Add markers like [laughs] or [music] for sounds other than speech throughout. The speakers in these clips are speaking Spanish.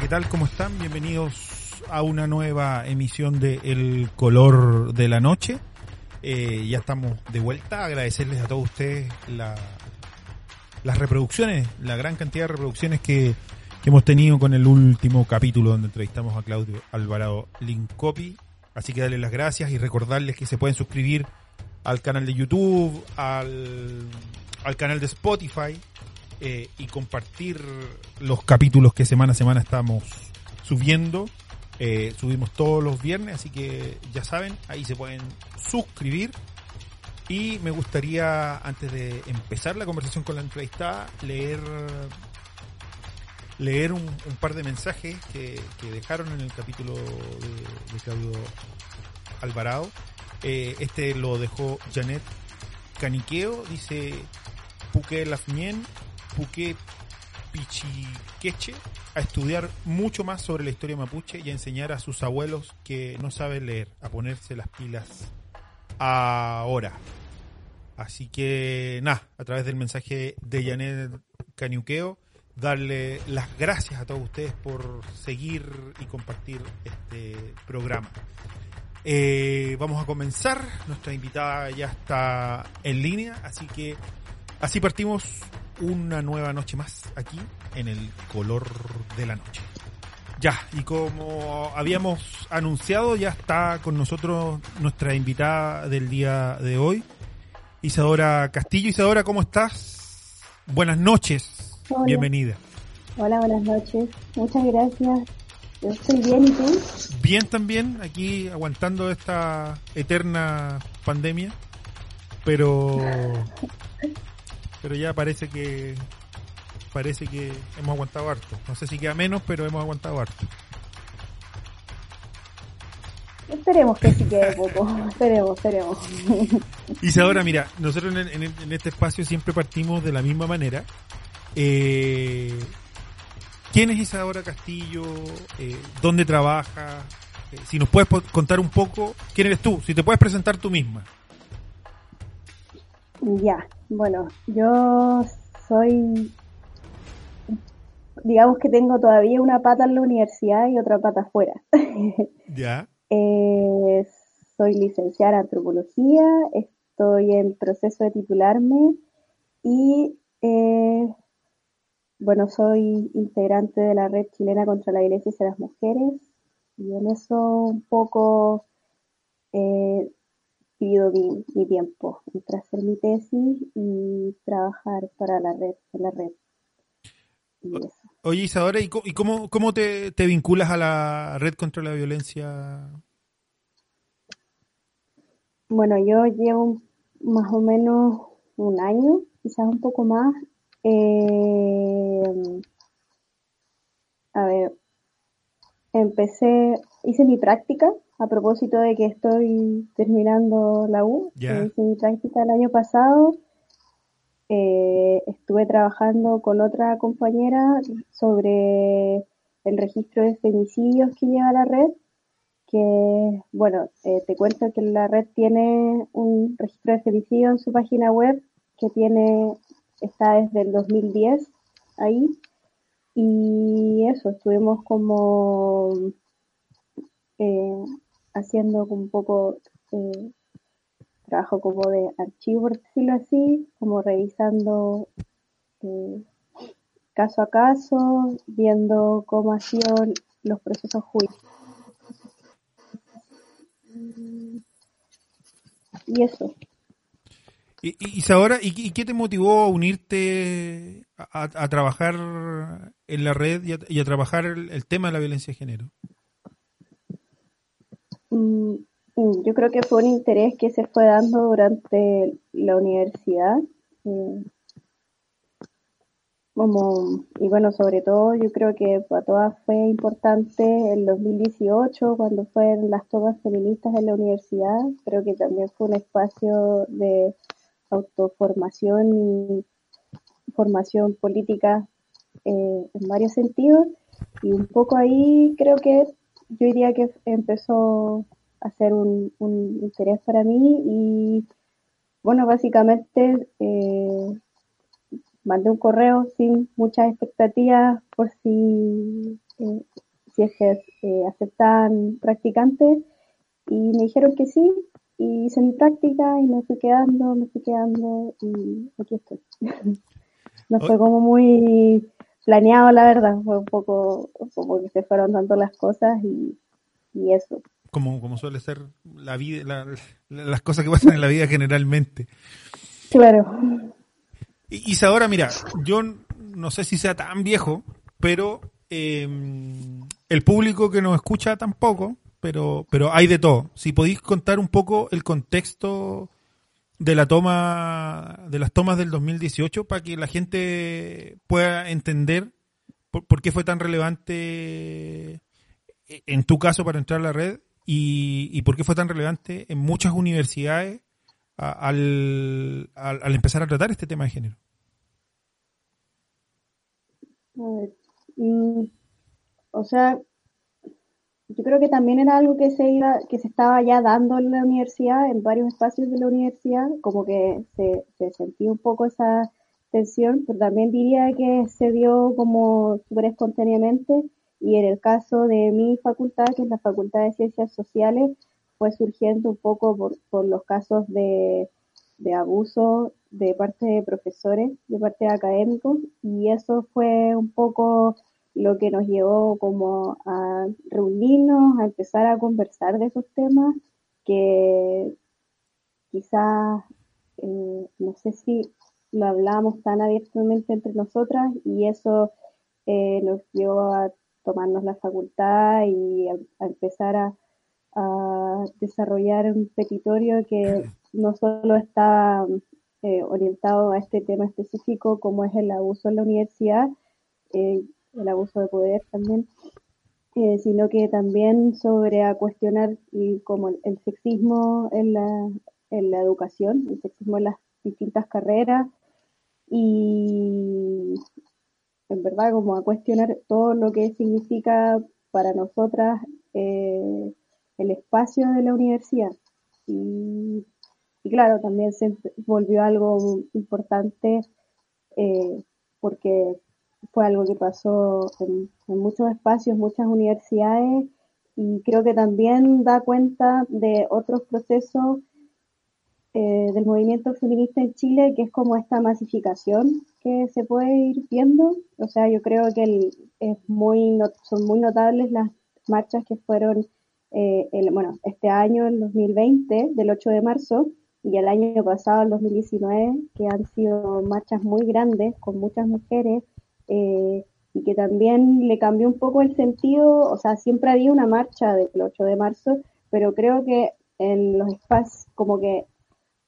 ¿qué tal? ¿Cómo están? Bienvenidos a una nueva emisión de El Color de la Noche. Eh, ya estamos de vuelta. Agradecerles a todos ustedes la, las reproducciones, la gran cantidad de reproducciones que, hemos tenido con el último capítulo donde entrevistamos a Claudio Alvarado Lincopi. Así que darles las gracias y recordarles que se pueden suscribir al canal de YouTube, al canal de Spotify eh, y compartir los capítulos que semana a semana estamos subiendo. Eh, subimos todos los viernes, así que ya saben, ahí se pueden suscribir. Y me gustaría, antes de empezar la conversación con la entrevistada, leer leer un, par de mensajes que, que, dejaron en el capítulo de, de Claudio Alvarado. Eh, este lo dejó Janet Caniqueo, dice Puque Lafmien, Puque Pichiqueche, a estudiar mucho más sobre la historia mapuche y a enseñar a sus abuelos que no saben leer, a ponerse las pilas ahora. Así que, nada, a través del mensaje de Janet Caniqueo, darle las gracias a todos ustedes por seguir y compartir este programa. Eh, vamos a comenzar. Nuestra invitada ya está en línea, así que así partimos una nueva noche más aquí en el color de la noche. Ya, y como habíamos anunciado, ya está con nosotros nuestra invitada del día de hoy, Isadora Castillo. Isadora, ¿cómo estás? Buenas noches. Hola. Bienvenida. Hola, buenas noches. Muchas gracias. Yo estoy bien, ¿y tú? Bien también, aquí aguantando esta eterna pandemia, pero pero ya parece que parece que hemos aguantado harto. No sé si queda menos, pero hemos aguantado harto. Esperemos que sí quede poco. [laughs] esperemos, esperemos. Isadora, mira, nosotros en, en, en, este espacio siempre partimos de la misma manera. Eh, ¿Quién es Isadora Castillo? Eh, ¿Dónde trabaja? Eh, si nos puedes contar un poco, ¿quién eres tú? Si te puedes presentar tú misma. Ya, bueno, yo soy, digamos que tengo todavía una pata en la universidad y otra pata afuera. [laughs] Ya. eh, soy licenciada en antropología, estoy en proceso de titularme y eh, bueno, soy integrante de la red chilena contra la violencia hacia las mujeres y en eso un poco eh, pido mi, mi, tiempo entre hacer mi tesis y trabajar para la red, en la red. Oye Isadora, ¿y cómo, cómo te, te, vinculas a la red contra la violencia? Bueno, yo llevo más o menos un año, quizás un poco más, eh, a ver, empecé, hice mi práctica a propósito de que estoy terminando la U. Yeah. Hice mi práctica el año pasado. Eh, estuve trabajando con otra compañera sobre el registro de femicidios que lleva la red. Que, bueno, eh, te cuento que la red tiene un registro de femicidios en su página web que tiene está desde el 2010 ahí. Y eso, estuvimos como eh, haciendo un poco eh, trabajo como de archivo, por decirlo así, como revisando eh, caso a caso, viendo cómo han sido los procesos judiciales. Y eso. Y, Isadora, ¿y, ¿y, qué te motivó a unirte a, a trabajar en la red y a, y a trabajar el, el, tema de la violencia de género? Mm, yo creo que fue un interés que se fue dando durante la universidad. Eh, y bueno, sobre todo yo creo que para todas fue importante el 2018 cuando fueron las tomas feministas en la universidad. Creo que también fue un espacio de autoformación y formación política eh, en varios sentidos y un poco ahí creo que yo diría que empezó a ser un, un interés para mí y bueno básicamente eh, mandé un correo sin muchas expectativas por si eh, si es que eh, aceptaban practicantes y me dijeron que sí y hice mi práctica y me fui quedando, me fui quedando y aquí estoy. [laughs] no fue como muy planeado, la verdad, fue un poco como que se fueron dando las cosas y, y eso. Como, como suele ser la vida, las cosas que pasan en la vida generalmente. Claro. Y Isadora, mira, yo no sé si sea tan viejo, pero eh, el público que nos escucha tampoco, pero, pero hay de todo. Si podéis contar un poco el contexto de la toma, de las tomas del 2018 para que la gente pueda entender por, qué fue tan relevante en tu caso para entrar a la red y, por qué fue tan relevante en muchas universidades al, al, empezar a tratar este tema de género. Mm, o sea, yo creo que también era algo que se iba, que se estaba ya dando en la universidad, en varios espacios de la universidad, como que se, se sentía un poco esa tensión, pero también diría que se dio como súper espontáneamente y en el caso de mi facultad, que es la Facultad de Ciencias Sociales, fue surgiendo un poco por, los casos de, de abuso de parte de profesores, de parte de académicos, y eso fue un poco lo que nos llevó como a reunirnos, a empezar a conversar de esos temas que quizás, eh, no sé si lo hablamos tan abiertamente entre nosotras y eso eh, nos llevó a tomarnos la facultad y a, empezar a, a, desarrollar un petitorio que [laughs] no solo está eh, orientado a este tema específico como es el abuso en la universidad, eh, el abuso de poder también, eh, sino que también sobre a cuestionar y como el, sexismo en la, en la educación, el sexismo en las distintas carreras y en verdad como a cuestionar todo lo que significa para nosotras eh, el espacio de la universidad. Y, claro, también se volvió algo importante eh, porque fue algo que pasó en, muchos espacios, muchas universidades, y creo que también da cuenta de otros procesos eh, del movimiento feminista en Chile, que es como esta masificación que se puede ir viendo. O sea, yo creo que es muy son muy notables las marchas que fueron, eh, bueno, este año, el 2020, del 8 de marzo, y el año pasado, el 2019, que han sido marchas muy grandes, con muchas mujeres, eh, y que también le cambió un poco el sentido, o sea, siempre había una marcha del 8 de marzo, pero creo que en los espacios, como que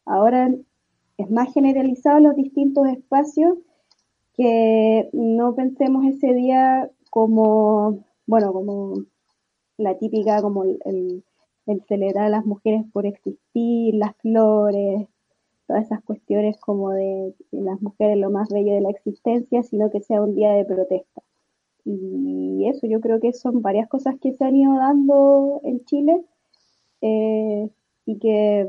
ahora es más generalizado los distintos espacios, que no pensemos ese día como, bueno, como la típica, como el, el celebrar a las mujeres por existir, las flores, todas esas cuestiones como de, las mujeres lo más bello de la existencia, sino que sea un día de protesta. Y eso yo creo que son varias cosas que se han ido dando en Chile eh, y que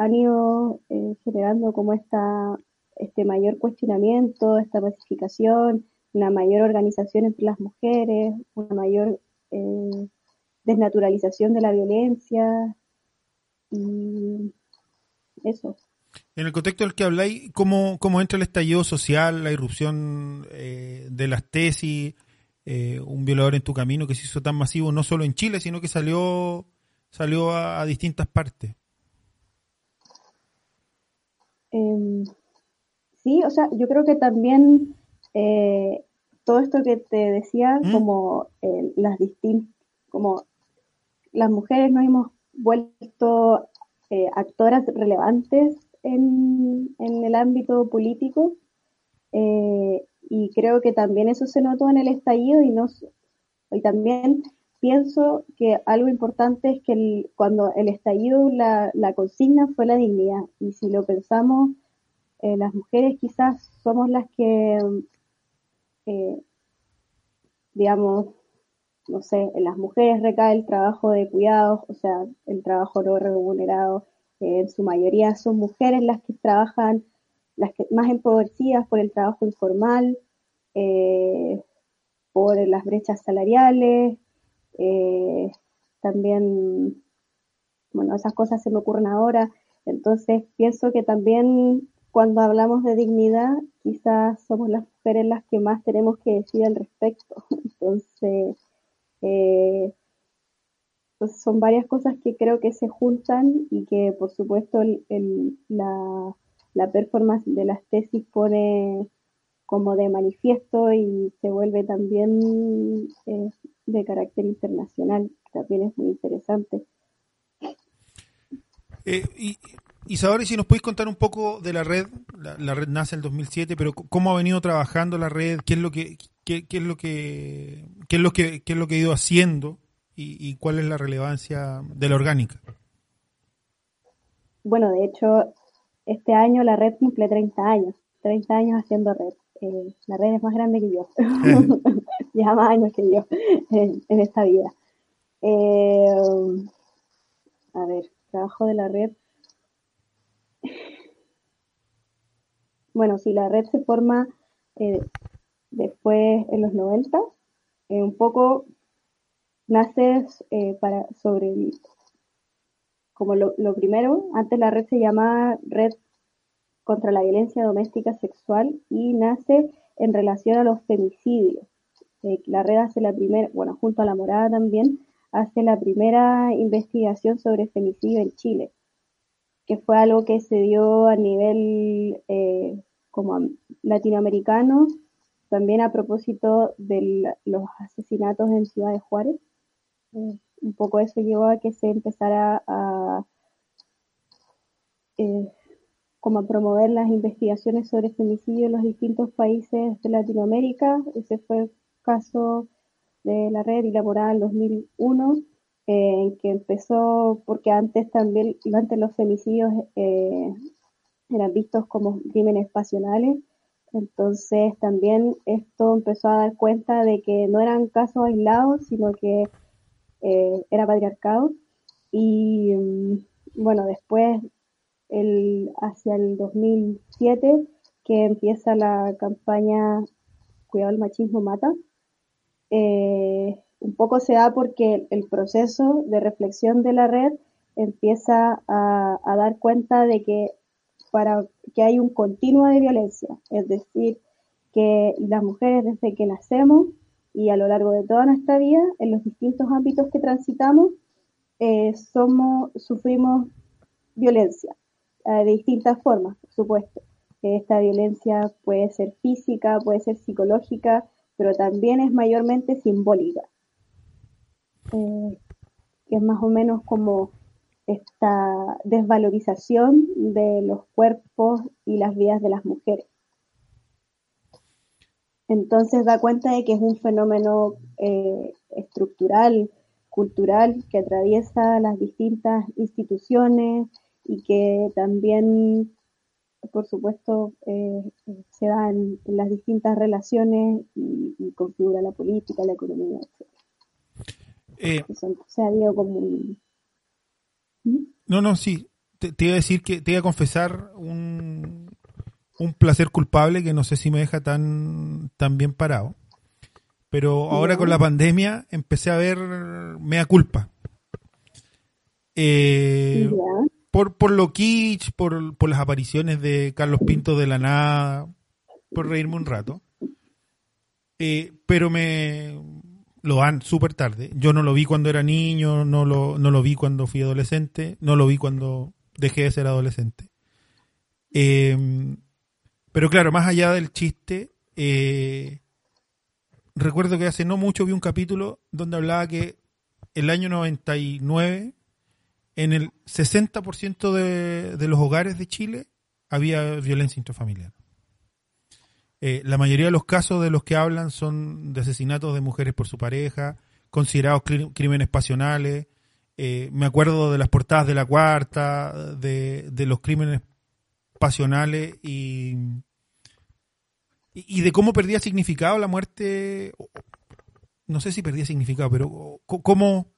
han ido eh, generando como esta, este mayor cuestionamiento, esta pacificación, una mayor organización entre las mujeres, una mayor eh, desnaturalización de la violencia y eso. En el contexto del que habláis, ¿cómo, ¿cómo entra el estallido social, la irrupción eh, de las tesis, un violador en tu camino que se hizo tan masivo no solo en Chile, sino que salió, salió a, distintas partes? Em, sí, o sea, yo creo que también eh, todo esto que te decía, ¿Mm? como las distintas, como las mujeres nos hemos vuelto actoras relevantes en, el ámbito político eh, y creo que también eso se notó en el estallido y, no, y también pienso que algo importante es que cuando el estallido la, la, consigna fue la dignidad y si lo pensamos eh, las mujeres quizás somos las que eh, digamos no sé, en las mujeres recae el trabajo de cuidados, o sea, el trabajo no remunerado, en su mayoría son mujeres las que trabajan, las que más empobrecidas por el trabajo informal. Eh, por las brechas salariales, eh, también, bueno, esas cosas se me ocurren ahora, entonces pienso que también cuando hablamos de dignidad, quizás somos las mujeres las que más tenemos que decir al respecto. [laughs] Entonces, eh, pues son varias cosas que creo que se juntan y que por supuesto la, la performance de las tesis pone como de manifiesto y se vuelve también eh, de carácter internacional, también es muy interesante. Eh, y, Isadora, si nos podéis contar un poco de la red, la, red nace en el 2007, pero cómo ha venido trabajando la red, qué es lo que, qué, es lo que, qué es lo que, qué es lo que ha ido haciendo y, cuál es la relevancia de la orgánica. Bueno, de hecho, este año la red cumple 30 años, 30 años haciendo red. Eh, la red es más grande que yo, [laughs] lleva más años que yo [laughs] en, esta vida. Eh, a ver, trabajo de la red. Bueno, si la red se forma eh, después en los 90, un poco nace para sobre como lo, lo, primero, antes la red se llamaba Red contra la Violencia Doméstica Sexual y nace en relación a los femicidios. Eh, la red hace la primera, bueno, junto a la morada también, hace la primera investigación sobre femicidio en Chile, que fue algo que se dio a nivel eh, como latinoamericano, también a propósito de los asesinatos en Ciudad de Juárez. Eh, un poco eso llevó a que se empezara a como a promover las investigaciones sobre femicidio en los distintos países de Latinoamérica. Ese fue el caso de la red elaborada en 2001, eh, que empezó porque antes también, antes los femicidios eh, eran vistos como crímenes pasionales. Entonces también esto empezó a dar cuenta de que no eran casos aislados, sino que eh, era patriarcado. Y mm, bueno, después, el, hacia el 2007, que empieza la campaña Cuidado el machismo mata, eh, un poco se da porque el proceso de reflexión de la red empieza a, dar cuenta de que para que hay un continuo de violencia, es decir, que las mujeres desde que nacemos y a lo largo de toda nuestra vida, en los distintos ámbitos que transitamos, eh, somos, sufrimos violencia eh, de distintas formas, por supuesto. Esta violencia puede ser física, puede ser psicológica, pero también es mayormente simbólica. Eh, es más o menos como esta desvalorización de los cuerpos y las vidas de las mujeres. Entonces da cuenta de que es un fenómeno eh, estructural, cultural, que atraviesa las distintas instituciones y que también, por supuesto, eh, se da en, las distintas relaciones y, configura la política, la economía, etc. Eh, se ha habido como un... ¿Mm? No, no, sí. Te, te, iba a decir que te iba a confesar un, un placer culpable que no sé si me deja tan, tan bien parado. Pero ahora con la pandemia empecé a ver mea culpa. Eh, por, por lo kitsch, por, por las apariciones de Carlos Pinto de la nada, por reírme un rato. Eh, pero me lo dan súper tarde. Yo no lo vi cuando era niño, no lo, no lo vi cuando fui adolescente, no lo vi cuando dejé de ser adolescente. Eh, pero claro, más allá del chiste, eh, recuerdo que hace no mucho vi un capítulo donde hablaba que el año 99, en el 60% de, los hogares de Chile había violencia intrafamiliar. Eh, la mayoría de los casos de los que hablan son de asesinatos de mujeres por su pareja, considerados crímenes pasionales. Eh, me acuerdo de las portadas de la cuarta, de, de los crímenes pasionales y, y de cómo perdía significado la muerte, no sé si perdía significado, pero cómo,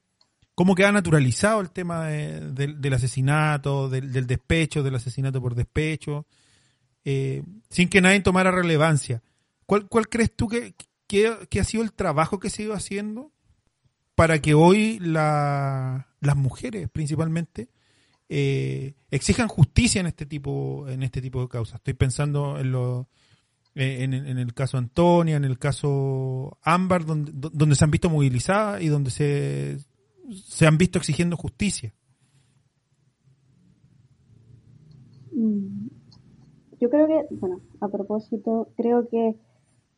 cómo queda naturalizado el tema del asesinato, del, despecho, del asesinato por despecho, eh, sin que nadie tomara relevancia. ¿Cuál, crees tú que, ha sido el trabajo que se ha ido haciendo para que hoy las mujeres principalmente eh, exijan justicia en este tipo en este tipo de causas. Estoy pensando en lo eh, en, el caso Antonia, en el caso Ámbar, donde, donde se han visto movilizadas y donde se, se han visto exigiendo justicia. Mm, yo creo que, bueno, a propósito, creo que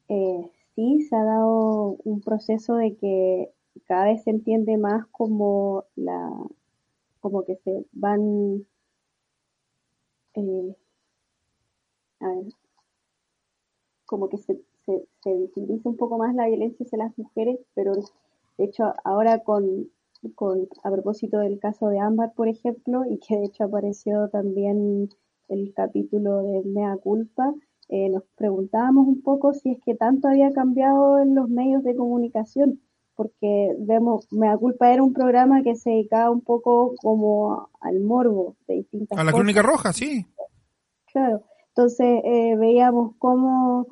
eh, sí se ha dado un proceso de que cada vez se entiende más como la, como que se van, eh, a ver, como que se, se, se visibiliza un poco más la violencia hacia las mujeres, pero de hecho ahora con, con, a propósito del caso de Ámbar, por ejemplo, y que de hecho apareció también el capítulo de Mea Culpa, eh, nos preguntábamos un poco si es que tanto había cambiado en los medios de comunicación, porque vemos, Mea Culpa era un programa que se dedicaba un poco como al morbo de distintas A la crónica roja, sí. Claro, entonces eh, veíamos cómo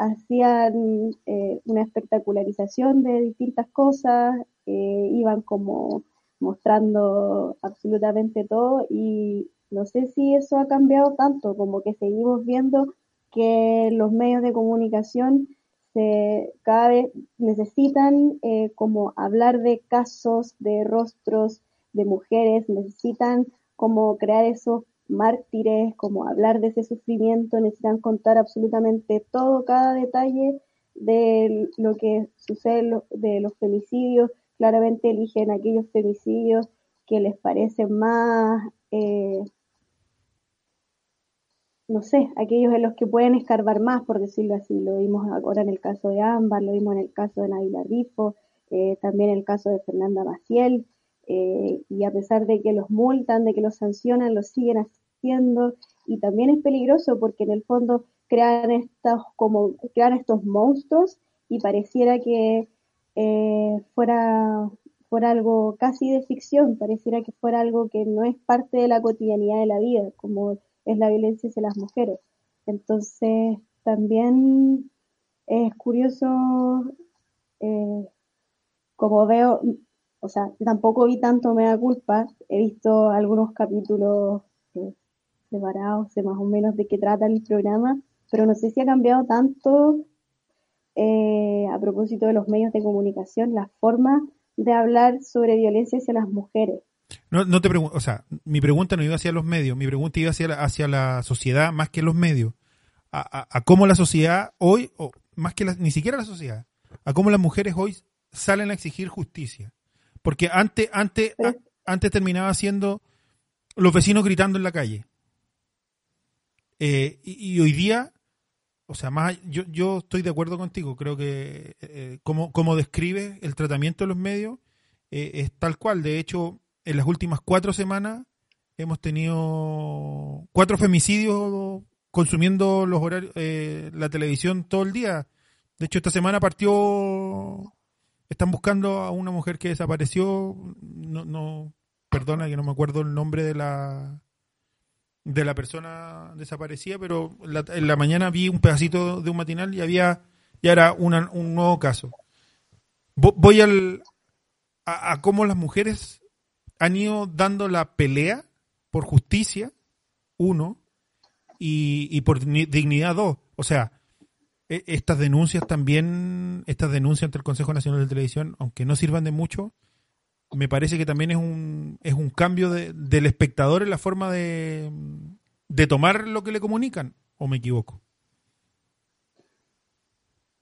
hacían eh, una espectacularización de distintas cosas, iban como mostrando absolutamente todo y no sé si eso ha cambiado tanto, como que seguimos viendo que los medios de comunicación se, cada vez necesitan eh, como hablar de casos, de rostros de mujeres, necesitan como crear esos mártires, como hablar de ese sufrimiento, necesitan contar absolutamente todo, cada detalle de lo que sucede de los femicidios, claramente eligen aquellos femicidios que les parecen más eh, no sé, aquellos en los que pueden escarbar más, por decirlo así. Lo vimos ahora en el caso de Ámbar, lo vimos en el caso de Naila Rifo, eh, también en el caso de Fernanda Maciel, eh, y a pesar de que los multan, de que los sancionan, lo siguen haciendo, y también es peligroso porque en el fondo crean estos, como, crean estos monstruos y pareciera que eh, fuera, fuera algo casi de ficción, pareciera que fuera algo que no es parte de la cotidianidad de la vida, como es la violencia hacia las mujeres. Entonces, también es curioso, eh, como veo, o sea, tampoco vi tanto me da culpa, he visto algunos capítulos eh, separados de más o menos de qué trata el programa, pero no sé si ha cambiado tanto eh, a propósito de los medios de comunicación, la forma de hablar sobre violencia hacia las mujeres. No, no te pregunto, o sea, mi pregunta no iba hacia los medios, mi pregunta iba hacia la, hacia la sociedad más que los medios. A, a, cómo la sociedad hoy, o más que ni siquiera la sociedad, a cómo las mujeres hoy salen a exigir justicia. Porque antes, antes, antes terminaba siendo los vecinos gritando en la calle. Eh, y, hoy día, o sea, más yo, yo estoy de acuerdo contigo, creo que eh, como, como describe el tratamiento de los medios, eh, es tal cual. De hecho, en las últimas cuatro semanas hemos tenido cuatro femicidios consumiendo los horarios, eh, la televisión todo el día. De hecho, esta semana partió, están buscando a una mujer que desapareció, no, no, perdona que no me acuerdo el nombre de la de la persona desaparecida, pero en la mañana vi un pedacito de un matinal y había, ya era un nuevo caso. Voy al, a, a cómo las mujeres han ido dando la pelea por justicia, uno, y, por dignidad, dos. O sea, e, estas denuncias también, estas denuncias ante el Consejo Nacional de Televisión, aunque no sirvan de mucho, me parece que también es un, es un cambio del espectador en la forma de, de tomar lo que le comunican, o me equivoco.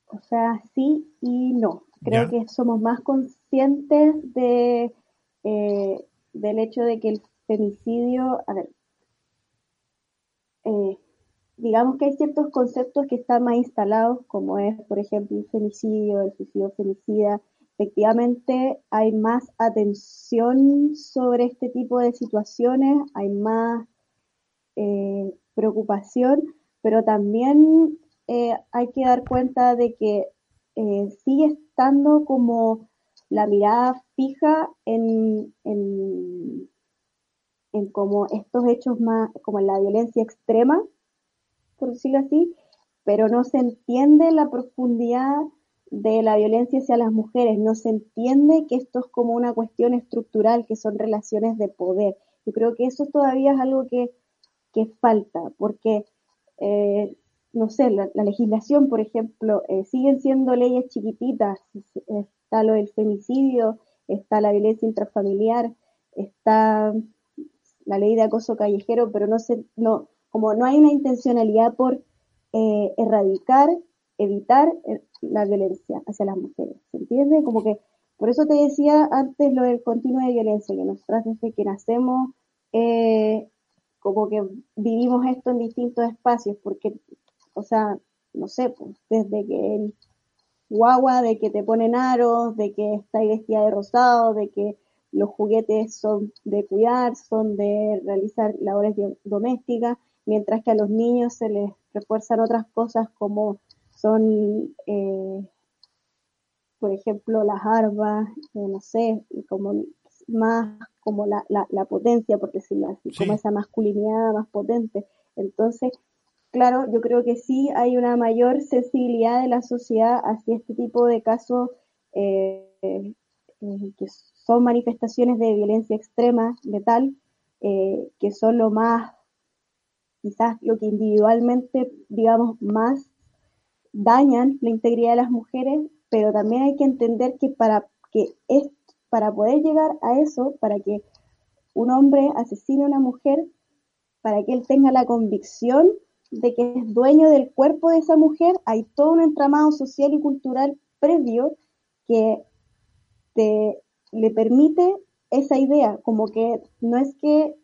O sea, sí y no. Creo que somos más conscientes de eh, del hecho de que el femicidio, a ver, eh, digamos que hay ciertos conceptos que están más instalados, como es, por ejemplo, el femicidio, el suicidio femicida. Efectivamente, hay más atención sobre este tipo de situaciones, hay más eh, preocupación, pero también hay que dar cuenta de que sigue estando como la mirada fija en, en, como estos hechos más, como en la violencia extrema, por decirlo así, pero no se entiende la profundidad de la violencia hacia las mujeres, no se entiende que esto es como una cuestión estructural, que son relaciones de poder. Yo creo que eso todavía es algo que, que falta, porque, eh, no sé, la, legislación, por ejemplo, eh, siguen siendo leyes chiquititas, está lo del femicidio, está la violencia intrafamiliar, está la ley de acoso callejero, pero no se, no, como no hay una intencionalidad por eh, erradicar, evitar eh, la violencia hacia las mujeres. ¿Se entiende? Como que, por eso te decía antes lo del continuo de violencia, que nosotras desde que nacemos, eh, como que vivimos esto en distintos espacios, porque, o sea, no sé, pues, desde que el guagua, de que te ponen aros, de que está vestida de rosado, de que los juguetes son de cuidar, son de realizar labores domésticas, mientras que a los niños se les refuerzan otras cosas como son, eh, por ejemplo, las armas, eh, no sé, como más como la, la, potencia, por decirlo así, como esa masculinidad más potente. Entonces, claro, yo creo que sí hay una mayor sensibilidad de la sociedad hacia este tipo de casos eh, que son manifestaciones de violencia extrema, letal, que son lo más quizás lo que individualmente, digamos, más dañan la integridad de las mujeres, pero también hay que entender que para que es para poder llegar a eso, para que un hombre asesine a una mujer, para que él tenga la convicción de que es dueño del cuerpo de esa mujer, hay todo un entramado social y cultural previo que te, le permite esa idea, como que no es que,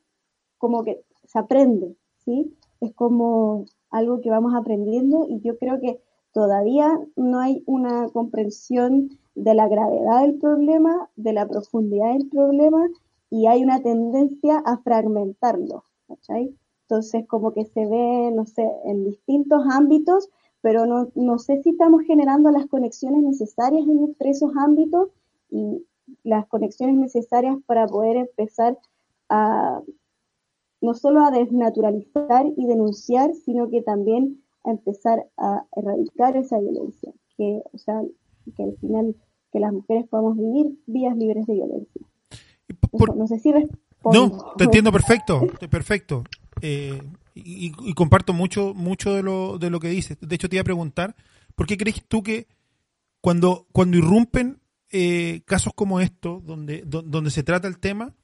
como que se aprende, ¿sí? Es como algo que vamos aprendiendo y yo creo que todavía no hay una comprensión de la gravedad del problema, de la profundidad del problema y hay una tendencia a fragmentarlo. Entonces como que se ve, no sé, en distintos ámbitos, pero no, no sé si estamos generando las conexiones necesarias entre esos ámbitos y las conexiones necesarias para poder empezar a no solo a desnaturalizar y denunciar, sino que también a empezar a erradicar esa violencia, que, o sea, que al final que las mujeres podamos vivir vías libres de violencia. no sé si No, te entiendo [laughs] perfecto, perfecto. Eh, y, comparto mucho, mucho de lo, de lo que dices. De hecho, te iba a preguntar, ¿por qué crees tú que cuando, cuando irrumpen eh, casos como estos, donde, donde se trata el tema,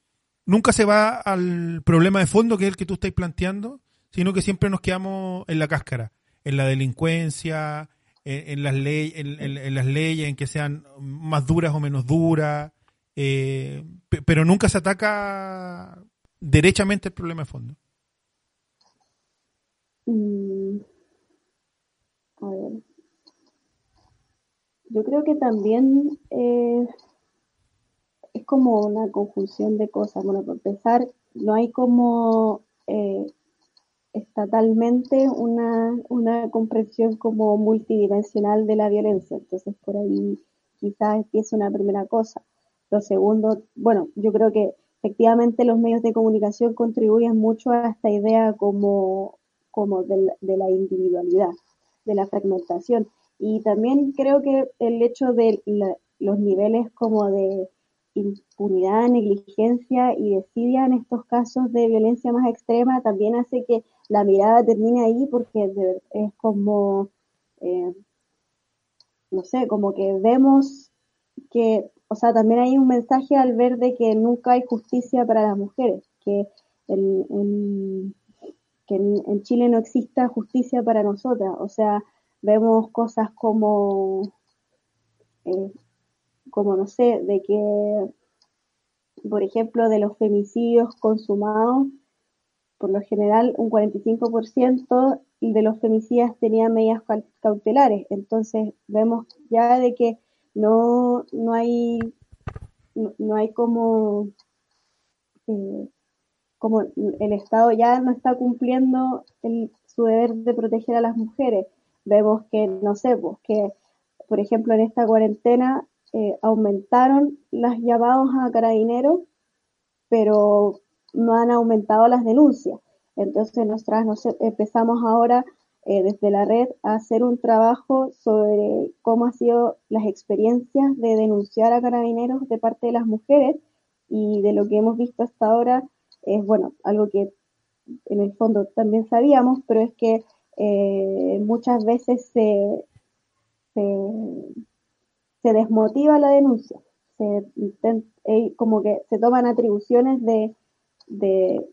nunca se va al problema de fondo, que es el que tú estás planteando, sino que siempre nos quedamos en la cáscara, en la delincuencia, en, las, leyes, en, las leyes, en que sean más duras o menos duras, eh, pero nunca se ataca derechamente el problema de fondo. Mm, a ver. Yo creo que también eh, es como una conjunción de cosas. Bueno, por empezar, no hay como eh, estatalmente una, una comprensión como multidimensional de la violencia. Entonces, por ahí quizás empieza una primera cosa. Lo segundo, bueno, yo creo que efectivamente los medios de comunicación contribuyen mucho a esta idea como, como de, la, individualidad, de la fragmentación. Y también creo que el hecho de los niveles como de impunidad, negligencia y desidia en estos casos de violencia más extrema también hace que la mirada termine ahí porque es como, eh, no sé, como que vemos que, o sea, también hay un mensaje al ver de que nunca hay justicia para las mujeres, que en, que en, Chile no exista justicia para nosotras, o sea, vemos cosas como eh, como no sé, de que, por ejemplo, de los femicidios consumados, por lo general un 45% de los femicidas tenían medidas cautelares. Entonces vemos ya de que no, no hay no, hay como eh, como el Estado ya no está cumpliendo su deber de proteger a las mujeres. Vemos que, no sé, pues que, por ejemplo, en esta cuarentena eh, aumentaron las llamados a carabineros, pero no han aumentado las denuncias. Entonces nosotras nos empezamos ahora eh, desde la red a hacer un trabajo sobre cómo han sido las experiencias de denunciar a carabineros de parte de las mujeres y de lo que hemos visto hasta ahora es, bueno, algo que en el fondo también sabíamos, pero es que eh, muchas veces se, desmotiva la denuncia, se eh, como que se toman atribuciones de,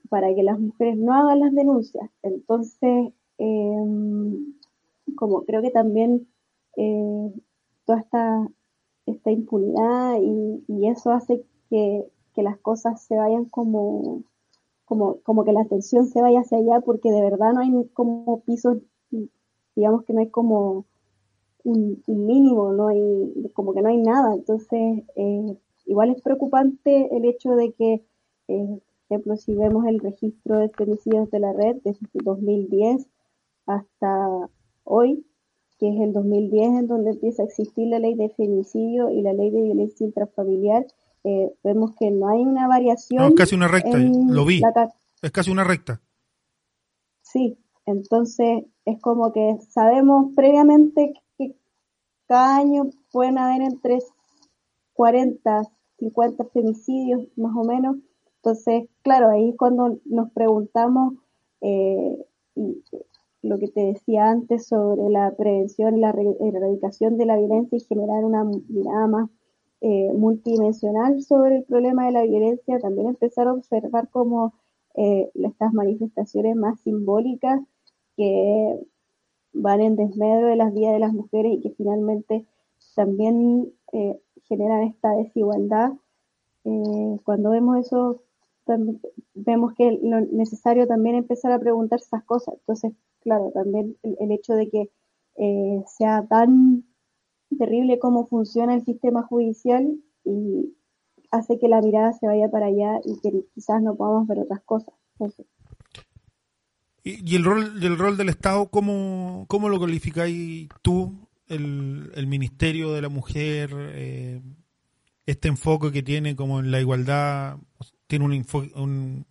para que las mujeres no hagan las denuncias. Entonces, em, como creo que también eh, toda esta, impunidad y, eso hace que, que, las cosas se vayan como, como, como que la atención se vaya hacia allá porque de verdad no hay como pisos, digamos que no hay como un, mínimo, no hay, como que no hay nada. Entonces, eh, igual es preocupante el hecho de que, eh, por ejemplo, si vemos el registro de femicidios de la red desde 2010 hasta hoy, que es el 2010 en donde empieza a existir la ley de femicidio y la ley de violencia intrafamiliar, eh, vemos que no hay una variación. No, es casi una recta, lo vi. Es casi una recta. Sí, entonces es como que sabemos previamente cada año pueden haber entre 40, 50 femicidios más o menos. Entonces, claro, ahí cuando nos preguntamos eh, lo que te decía antes sobre la prevención y la erradicación de la violencia y generar una mirada más eh, multidimensional sobre el problema de la violencia, también empezar a observar cómo eh, estas manifestaciones más simbólicas que van en desmedro de las vidas de las mujeres y que finalmente también eh, generan esta desigualdad. Eh, cuando vemos eso, vemos que es necesario también empezar a preguntar esas cosas. Entonces, claro, también el, hecho de que eh, sea tan terrible cómo funciona el sistema judicial y hace que la mirada se vaya para allá y que quizás no podamos ver otras cosas. ¿Y, el rol del rol del Estado, cómo, cómo lo calificáis tú, el, el Ministerio de la Mujer, eh, este enfoque que tiene como en la igualdad, tiene un, enfoque, un,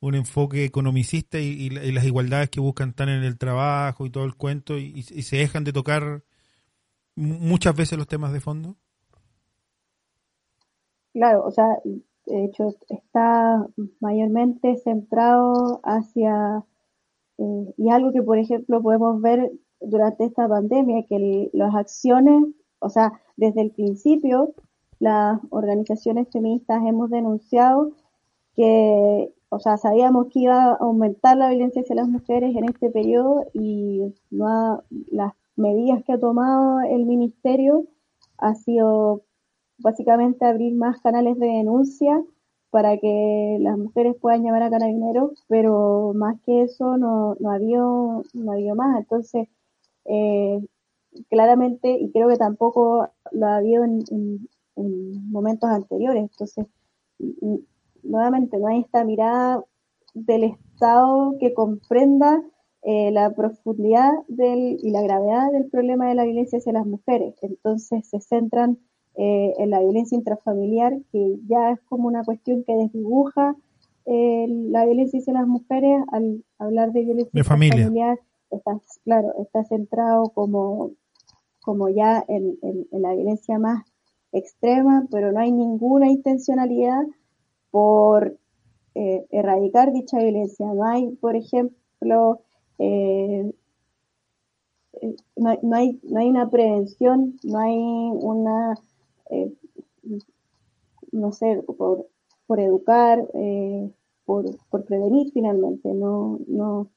un, enfoque economicista y, las igualdades que buscan están en el trabajo y todo el cuento y, y se dejan de tocar muchas veces los temas de fondo? Claro, o sea, de hecho está mayormente centrado hacia y algo que, por ejemplo, podemos ver durante esta pandemia, que las acciones, o sea, desde el principio, las organizaciones feministas hemos denunciado que, o sea, sabíamos que iba a aumentar la violencia hacia las mujeres en este periodo y no las medidas que ha tomado el ministerio ha sido básicamente abrir más canales de denuncia para que las mujeres puedan llamar a carabineros, pero más que eso no, no, había, no había más. Entonces, eh, claramente, y creo que tampoco lo ha habido en, momentos anteriores. Entonces, nuevamente, no hay esta mirada del Estado que comprenda eh, la profundidad del, y la gravedad del problema de la violencia hacia las mujeres. Entonces, se centran eh, en la violencia intrafamiliar, que ya es como una cuestión que desdibuja eh, la violencia hacia las mujeres al hablar de violencia intrafamiliar. Está, claro, está centrado como, como ya en, la violencia más extrema, pero no hay ninguna intencionalidad por eh, erradicar dicha violencia. No hay, por ejemplo, no, no, hay, no hay una prevención, no hay una eh, no sé, por, por educar, eh, por, por, prevenir finalmente. No, no,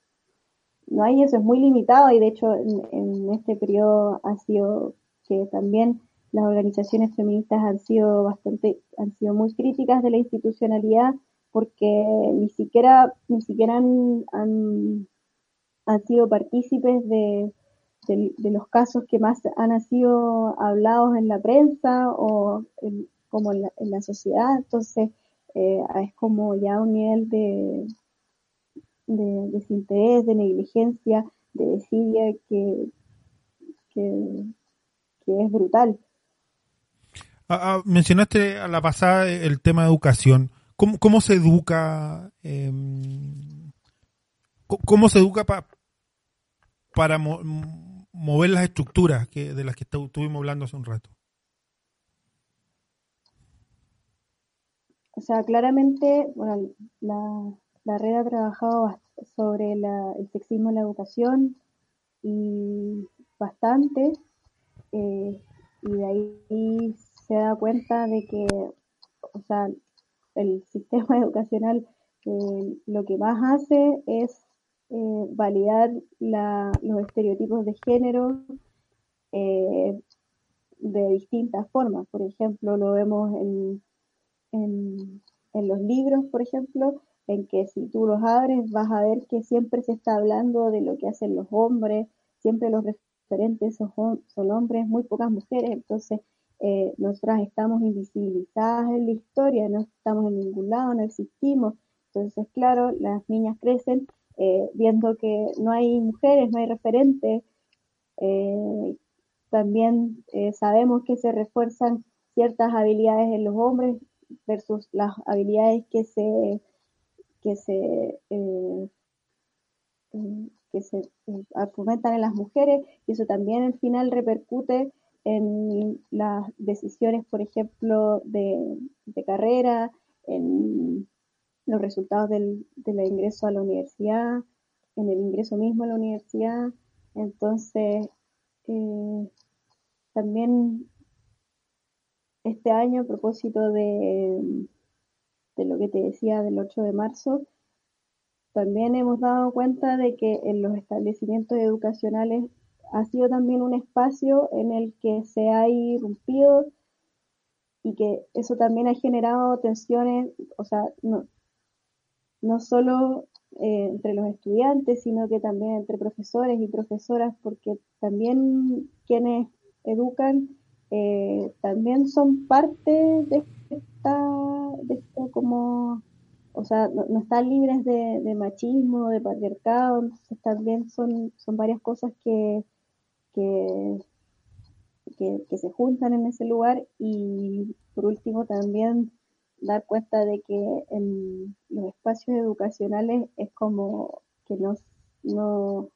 no hay eso, es muy limitado y de hecho en, este periodo ha sido que también las organizaciones feministas han sido bastante, han sido muy críticas de la institucionalidad porque ni siquiera, ni siquiera han, han, han sido partícipes de, de, los casos que más han sido hablados en la prensa o como en la, sociedad. Entonces, eh, es como ya un nivel de, de desinterés, de negligencia, de desidia que, que, es brutal. Ah, ah, mencionaste a la pasada el tema de educación. ¿Cómo, cómo se educa? Em, ¿Cómo se educa para para mover las estructuras que, de las que estuvimos hablando hace un rato? O sea, claramente, bueno, la, la red ha trabajado sobre el sexismo en la educación y bastante, eh, y de ahí se da cuenta de que, o sea, el sistema [laughs] educacional eh, lo que más hace es eh, validar los estereotipos de género de distintas formas. Por ejemplo, lo vemos en, en, en los libros, por ejemplo, en que si tú los abres vas a ver que siempre se está hablando de lo que hacen los hombres, siempre los referentes son, son hombres, muy pocas mujeres, entonces eh, nosotras estamos invisibilizadas en la historia, no estamos en ningún lado, no existimos, entonces claro, las niñas crecen eh, viendo que no hay mujeres, no hay referentes, eh, también sabemos que se refuerzan ciertas habilidades en los hombres versus las habilidades que se que se, eh, eh, que se eh, fomentan en las mujeres y eso también al final repercute en las decisiones, por ejemplo, de, carrera, en los resultados del, ingreso a la universidad, en el ingreso mismo a la universidad. Entonces, también este año, a propósito de, de lo que te decía del 8 de marzo, también hemos dado cuenta de que en los establecimientos educacionales ha sido también un espacio en el que se ha irrumpido y que eso también ha generado tensiones, o sea, no, no solo eh, entre los estudiantes, sino que también entre profesores y profesoras, porque también quienes educan eh, también son parte de esta, de esto como, o sea, no, están libres de, machismo, de patriarcado, entonces también son, son varias cosas que, que, que, se juntan en ese lugar. Y por último también dar cuenta de que en los espacios educacionales es como que no, no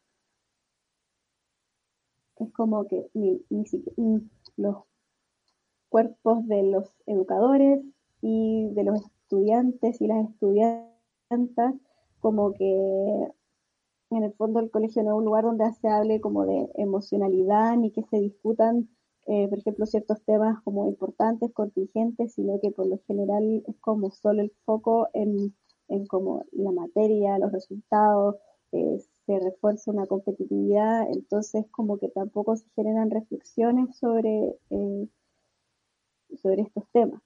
es como que ni, ni siquiera los cuerpos de los educadores y de los estudiantes y las estudiantas, como que en el fondo el colegio no es un lugar donde se hable como de emocionalidad ni que se discutan, eh, por ejemplo, ciertos temas como importantes, contingentes, sino que por lo general es como solo el foco en, en como la materia, los resultados, eh, se refuerza una competitividad, entonces como que tampoco se generan reflexiones sobre, eh, sobre estos temas,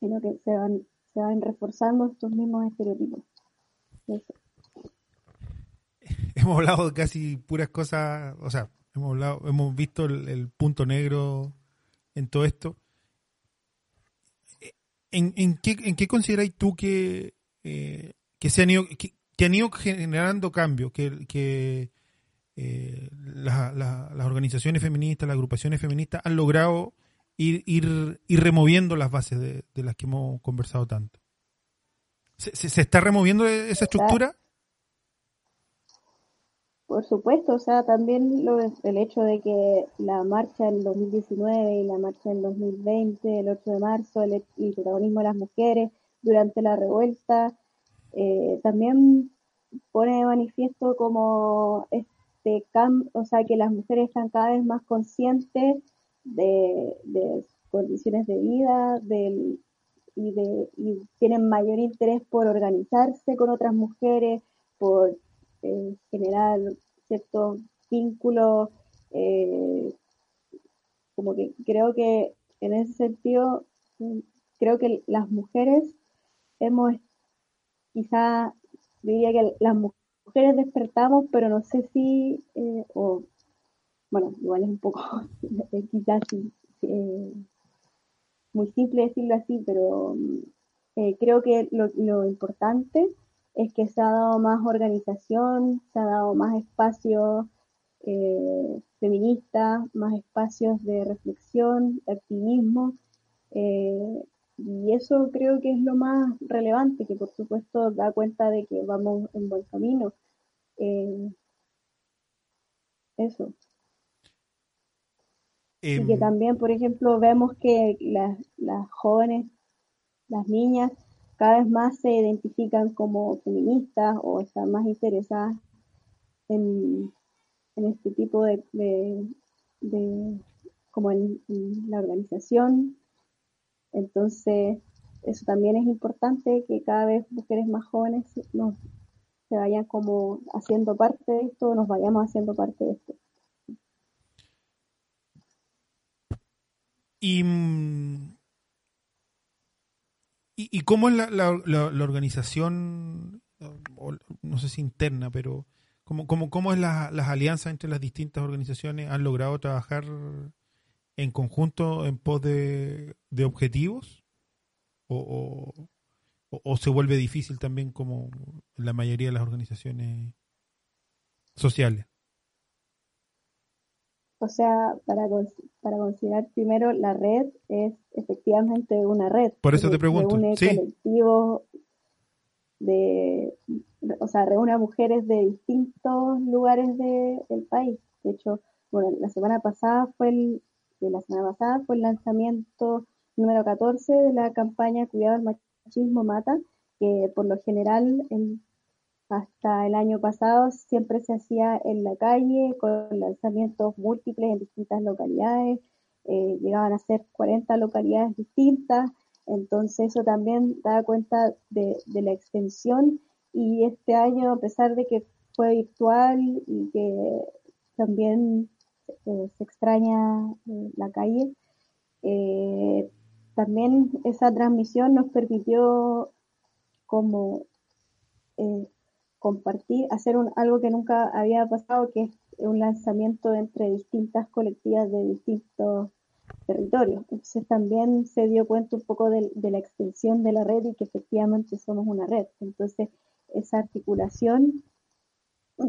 sino que se van, se van reforzando estos mismos estereotipos. [laughs] Hemos hablado de casi puras cosas, o sea, hemos hablado, hemos visto el, punto negro en todo esto. ¿En, en qué, en qué consideráis tú que, eh, se han ido, que han ido generando cambios, que, eh, las organizaciones feministas, las agrupaciones feministas han logrado ir removiendo las bases de, las que hemos conversado tanto. ¿Se, se, está removiendo esa estructura? Por supuesto, o sea, también lo, el hecho de que la marcha en 2019 y la marcha en 2020, el 8 de marzo, el protagonismo de las mujeres durante la revuelta, eh, también pone de manifiesto como este cambio, o sea, que las mujeres están cada vez más conscientes de, de condiciones de vida del, y, de, y tienen mayor interés por organizarse con otras mujeres, por generar ciertos vínculos, eh, como que creo que en ese sentido, creo que las mujeres hemos quizá diría que las mujeres despertamos, pero no sé si, eh, o, bueno, igual es un poco, [laughs] quizás eh, muy simple decirlo así, pero eh, creo que lo, importante es que se ha dado más organización, se ha dado más espacios feministas, más espacios de reflexión, de activismo. Y eso creo que es lo más relevante, que por supuesto da cuenta de que vamos en buen camino. Eh, eso. y que em, también, por ejemplo, vemos que las, las jóvenes, las niñas, cada vez más se identifican como feministas o están más interesadas en, este tipo de, como en, la organización. Entonces, eso también es importante que cada vez mujeres más jóvenes nos, se vayan como haciendo parte de esto, nos vayamos haciendo parte de esto. Y, mm, y, cómo es la, la, organización, no sé si interna, pero cómo, cómo, cómo es la, las alianzas entre las distintas organizaciones? ¿Han logrado trabajar en conjunto en pos de, de objetivos? ¿O, o, se vuelve difícil también como la mayoría de las organizaciones sociales? O sea, para, para considerar primero, la red es efectivamente una red. Por eso te pregunto. Reúne colectivos de, o sea, reúne a mujeres de distintos lugares del país. De hecho, bueno, la semana pasada fue el, la semana pasada fue el lanzamiento número 14 de la campaña Cuidado al Machismo Mata, que por lo general hasta el año pasado siempre se hacía en la calle con lanzamientos múltiples en distintas localidades, eh, llegaban a ser 40 localidades distintas, entonces eso también da cuenta de, la extensión y este año a pesar de que fue virtual y que también eh, se extraña eh, la calle, también esa transmisión nos permitió como compartir, hacer un, algo que nunca había pasado, que es un lanzamiento entre distintas colectivas de distintos territorios. Entonces también se dio cuenta un poco de, la extensión de la red y que efectivamente somos una red. Entonces esa articulación,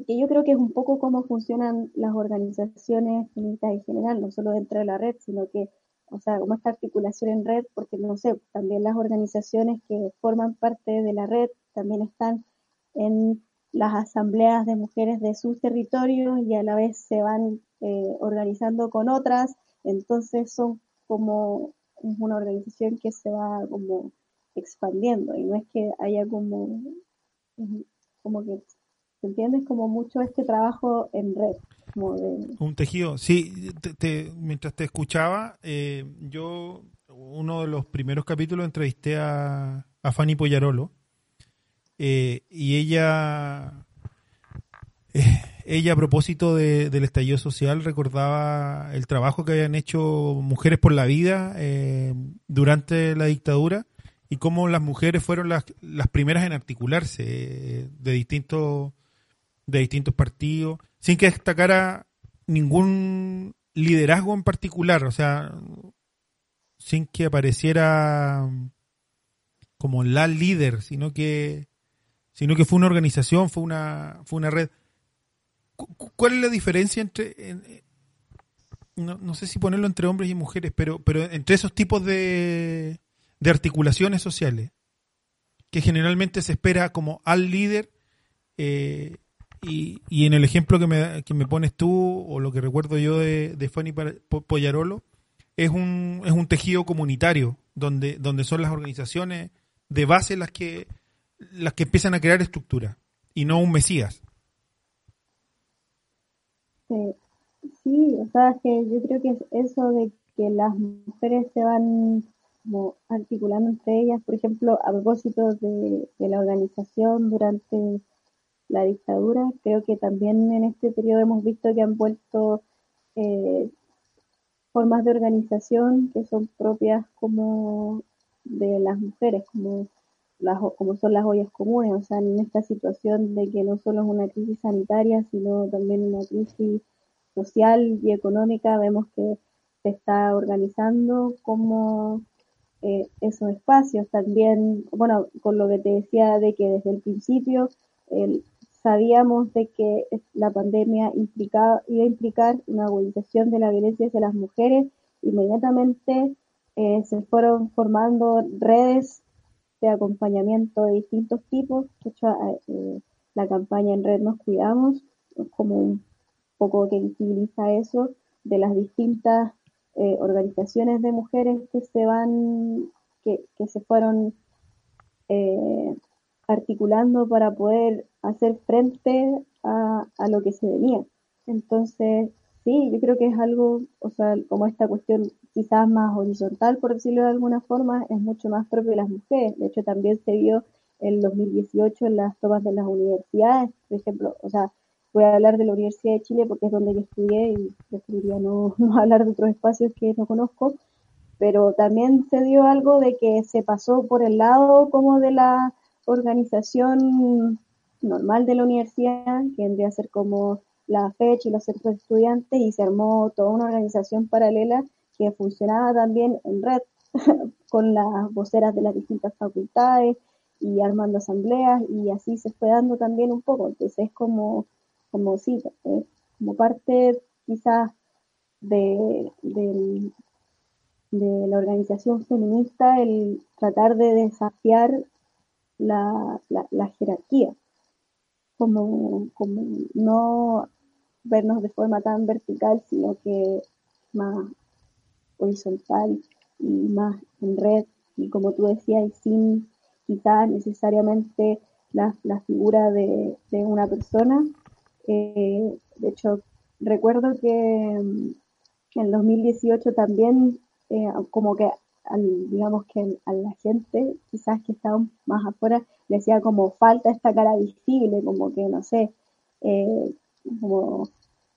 que yo creo que es un poco cómo funcionan las organizaciones en general, no solo dentro de la red, sino que o sea, como esta articulación en red, porque no sé, también las organizaciones que forman parte de la red también están en las asambleas de mujeres de sus territorios y a la vez se van eh, organizando con otras, entonces son como una organización que se va como expandiendo y no es que haya como como que ¿se entiende? como mucho este trabajo en red un tejido, sí. mientras te escuchaba, eh, yo, uno de los primeros capítulos, entrevisté a, a Fanny Poyarolo. Eh, y ella, eh, ella a propósito del estallido social recordaba el trabajo que habían hecho Mujeres por la Vida durante la dictadura y cómo las mujeres fueron las, las primeras en articularse de distintos de distintos partidos sin que destacara ningún liderazgo en particular, o sea, sin que apareciera como la líder, sino que sino que fue una organización, fue una fue una red. ¿Cuál es la diferencia entre no, sé si ponerlo entre hombres y mujeres, pero pero entre esos tipos de de articulaciones sociales que generalmente se espera como al líder eh, y, y en el ejemplo que me, que me pones tú, o lo que recuerdo yo de, de Fanny Poyarolo, es un, es un tejido comunitario, donde, donde son las organizaciones de base las que, las que empiezan a crear estructura, y no un mesías. Sí, o sea, que yo creo que es eso de que las mujeres se van como articulando entre ellas, por ejemplo, a propósito de, de la organización durante la dictadura. Creo que también en este periodo hemos visto que han vuelto eh, formas de organización que son propias como de las mujeres, como, las, como son las ollas comunes, o sea, en esta situación de que no solo es una crisis sanitaria, sino también una crisis social y económica, vemos que se está organizando como eh, esos espacios. También, bueno, con lo que te decía de que desde el principio el, sabíamos de que la pandemia implicaba, iba a implicar una agudización de la violencia hacia las mujeres. Inmediatamente eh, se fueron formando redes de acompañamiento de distintos tipos. Hecho, eh, la campaña en red Nos Cuidamos, como un poco que visibiliza eso, de las distintas eh, organizaciones de mujeres que se van, que, que se fueron eh, articulando para poder hacer frente a, a, lo que se venía. Entonces, sí, yo creo que es algo, o sea, como esta cuestión quizás más horizontal, por decirlo de alguna forma, es mucho más propio de las mujeres. De hecho, también se vio en 2018 en las tomas de las universidades, por ejemplo, o sea, voy a hablar de la Universidad de Chile porque es donde yo estudié y preferiría no, [laughs] no hablar de otros espacios que no conozco, pero también se dio algo de que se pasó por el lado como de la organización normal de la universidad, que vendría a ser como la fecha y los centros de estudiantes, y se armó toda una organización paralela que funcionaba también en red [laughs] con las voceras de las distintas facultades y armando asambleas y así se fue dando también un poco. Entonces es como, como sí, eh, como parte quizás de, de, de, la organización feminista el tratar de desafiar la, la, la jerarquía, como, como no vernos de forma tan vertical, sino que más horizontal y más en red y como tú decías, y sin quizás necesariamente la, la figura de, de, una persona. Eh, de hecho, recuerdo que mm, en 2018 también eh, como que digamos que a la gente quizás que estaba más afuera le decía como falta esta cara visible, como que no sé, eh, como,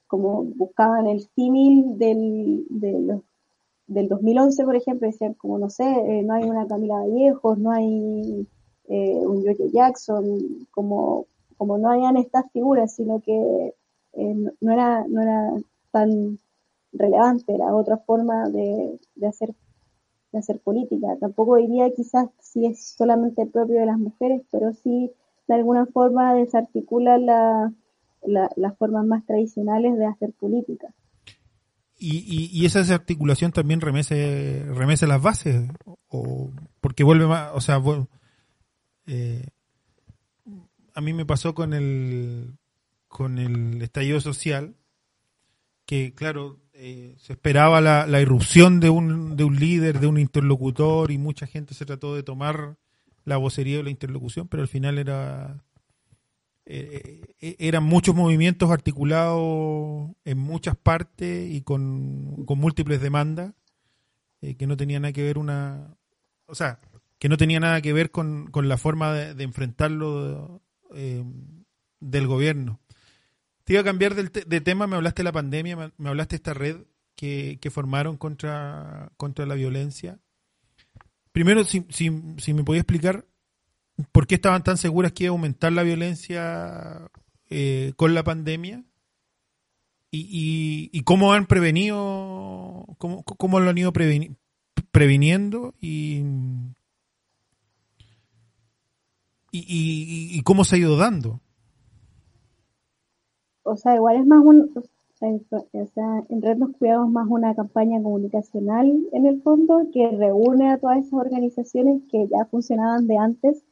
como buscaban el símil del, de los del 2011, por ejemplo, decían como, no sé, eh, no hay una Camila Vallejos, no hay eh, un George Jackson, como, como no hayan estas figuras, sino que eh, no, era, no era tan relevante, era otra forma de, de, hacer, de hacer política. Tampoco diría quizás si es solamente propio de las mujeres, pero sí de alguna forma desarticula la, la, las formas más tradicionales de hacer política. Y, y, esa desarticulación también remece, remece las bases, o porque vuelve más, o sea, eh, a mí me pasó con el, con el estallido social, que claro, eh, se esperaba la, la, irrupción de un, de un líder, de un interlocutor, y mucha gente se trató de tomar la vocería de la interlocución, pero al final era eh, eh, eran muchos movimientos articulados en muchas partes y con, con múltiples demandas eh, que no tenían nada que ver una o sea que no tenía nada que ver con, con la forma de, enfrentarlo del gobierno. Te iba a cambiar de, de, tema me hablaste de la pandemia me, me hablaste de esta red que, que, formaron contra contra la violencia. Primero si, si, si me podía explicar ¿Por qué estaban tan seguras que iba a aumentar la violencia eh, con la pandemia? ¿Y, y, cómo han prevenido, cómo, lo han ido preveni previniendo y, y, y, cómo se ha ido dando? O sea, igual es más un, o sea, en red nos cuidamos más una campaña comunicacional en el fondo que reúne a todas esas organizaciones que ya funcionaban de antes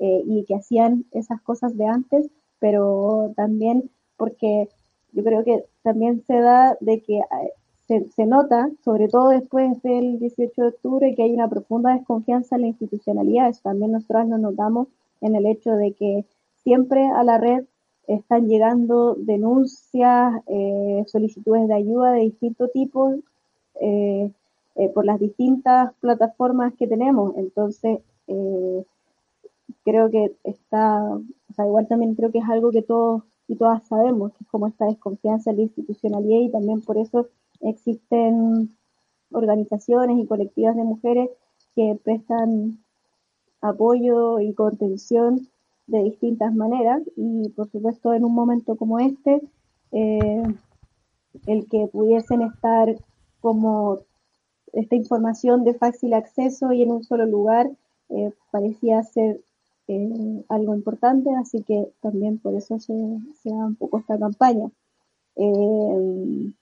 eh, y que hacían esas cosas de antes, pero también porque yo creo que también se da de que eh, se, se, nota, sobre todo después del 18 de octubre, que hay una profunda desconfianza en la institucionalidad. Eso también nosotros nos notamos en el hecho de que siempre a la red están llegando denuncias, eh, solicitudes de ayuda de distintos tipos eh, por las distintas plataformas que tenemos. Entonces, creo que está, o sea, igual también creo que es algo que todos y todas sabemos, que es como esta desconfianza en la institucionalidad y también por eso existen organizaciones y colectivas de mujeres que prestan apoyo y contención de distintas maneras. Y por supuesto en un momento como este eh, el que pudiesen estar como esta información de fácil acceso y en un solo lugar eh, parecía ser eh, algo importante, así que también por eso se, da un poco esta campaña. Eh,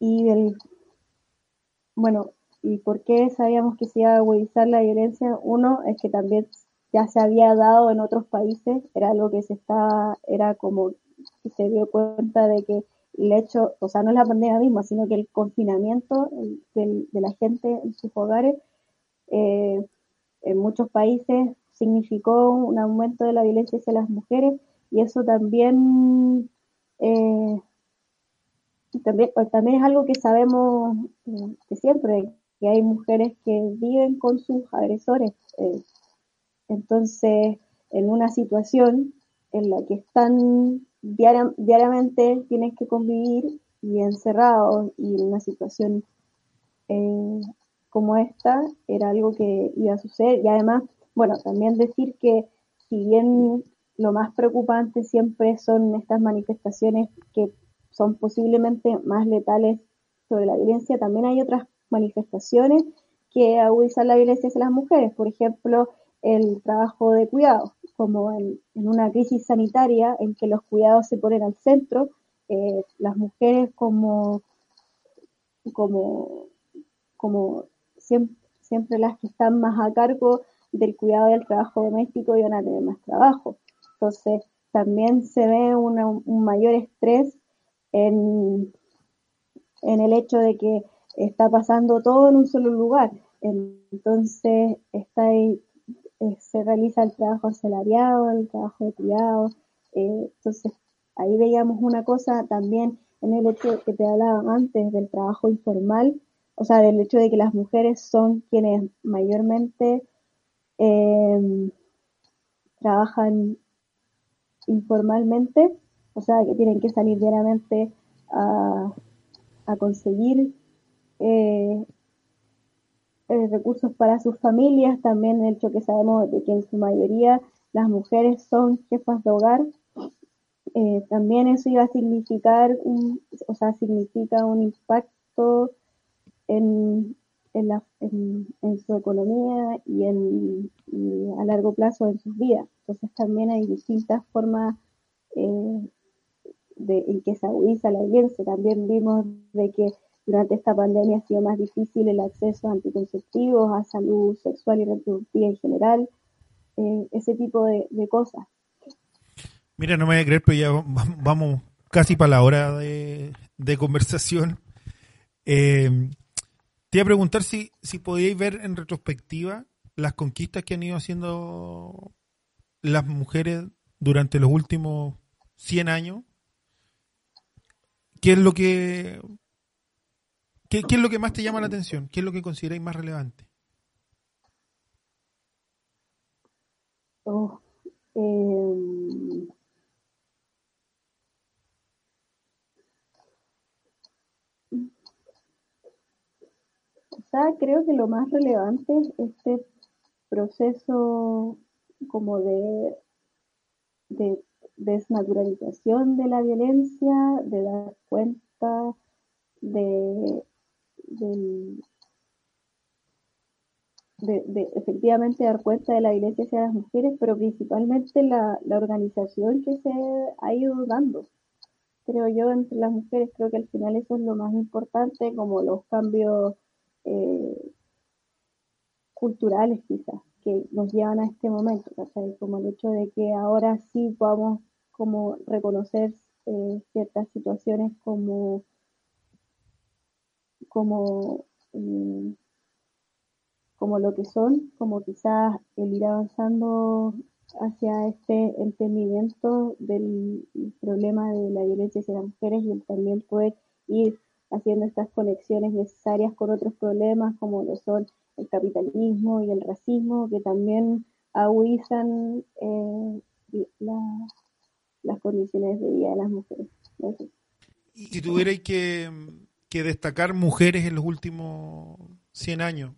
y bueno, ¿y por qué sabíamos que se iba a agudizar la violencia? Uno es que también ya se había dado en otros países, era algo que se estaba, era como se dio cuenta de que el hecho, o sea, no es la pandemia misma, sino que el confinamiento de la gente en sus hogares eh, en muchos países significó un aumento de la violencia hacia las mujeres y eso también eh, también, también es algo que sabemos eh, que siempre, que hay mujeres que viven con sus agresores. Eh, entonces, en una situación en la que están diariamente, tienen que convivir y encerrados y en una situación como esta, era algo que iba a suceder. Y además, bueno, también decir que si bien lo más preocupante siempre son estas manifestaciones que son posiblemente más letales sobre la violencia, también hay otras manifestaciones que agudizan la violencia hacia las mujeres, por ejemplo, el trabajo de cuidados, como en, una crisis sanitaria en que los cuidados se ponen al centro, eh, las mujeres como, como, como siempre, siempre las que están más a cargo del cuidado del trabajo doméstico y van a tener más trabajo. Entonces, también se ve un mayor estrés en, el hecho de que está pasando todo en un solo lugar. Entonces, está ahí, eh, se realiza el trabajo asalariado, el trabajo de cuidado. Eh, entonces, ahí veíamos una cosa también en el hecho que te hablaba antes del trabajo informal, o sea, del hecho de que las mujeres son quienes mayormente eh, trabajan informalmente o sea, que tienen que salir diariamente a, conseguir eh, eh, recursos para sus familias, también el hecho que sabemos de que en su mayoría las mujeres son jefas de hogar, eh, también eso iba a significar, un, o sea, significa un impacto en, en, la, en, su economía y, en, a largo plazo en sus vidas. Entonces también hay distintas formas eh, de, en que se agudiza la violencia. También vimos de que durante esta pandemia ha sido más difícil el acceso a anticonceptivos, a salud sexual y reproductiva en general, eh, ese tipo de, cosas. Mira, no me voy a creer, pero ya vamos casi para la hora de, conversación. Eh, te iba a preguntar si, si podíais ver en retrospectiva las conquistas que han ido haciendo las mujeres durante los últimos 100 años ¿Qué es lo que qué, es lo que más te llama la atención? ¿Qué es lo que consideráis más relevante? Oh, creo que lo más relevante es este proceso como de, de desnaturalización de la violencia, de dar cuenta de, efectivamente dar cuenta de la violencia hacia las mujeres, pero principalmente la, organización que se ha ido dando. Creo yo, entre las mujeres, creo que al final eso es lo más importante, como los cambios eh, culturales quizás que nos llevan a este momento, como el hecho de que ahora sí podamos reconocer eh, ciertas situaciones como, como, mm, como lo que son, como quizás el ir avanzando hacia este entendimiento del problema de la violencia hacia las mujeres y el también poder ir haciendo estas conexiones necesarias con otros problemas como lo son el capitalismo y el racismo, que también agudizan eh, las condiciones de vida de las mujeres. Y si tuvierais que, destacar mujeres en los últimos 100 años,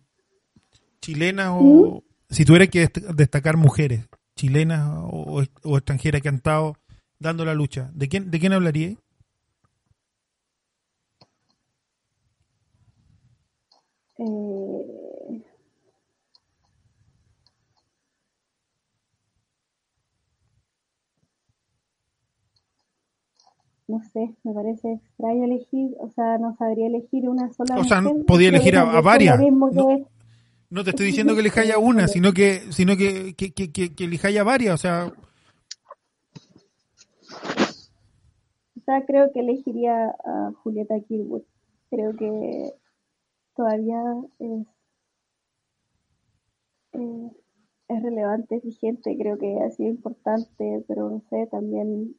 chilenas o... ¿Mm? Si tuvierais que destacar mujeres, chilenas o, extranjeras que han estado dando la lucha, ¿de quién, de quién hablaríais? Eh, no sé, me parece extraño elegir, o sea, no sabría elegir una sola. O sea, podía elegir a, varias. No, te estoy diciendo que elijáis [laughs] a una, sino que, sino que, que, que, que elijáis a varias, o sea. quizá creo que elegiría a Julieta Kirwood. Creo que todavía es, eh, es relevante, es vigente, creo que ha sido importante, pero no sé, también...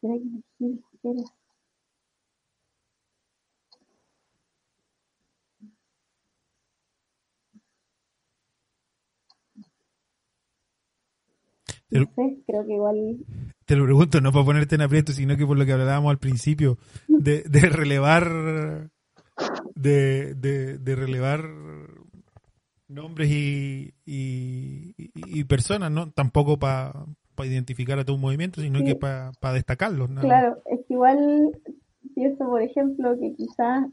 Que No sé, creo que igual Te lo pregunto, no para ponerte en aprieto, sino que por lo que hablábamos al principio, de, de relevar, de, de, de relevar nombres y, y, personas, ¿no? Tampoco para identificar a todo un movimiento, sino Sí. que para destacarlos. nada más. Claro, es que igual pienso, por ejemplo, que quizás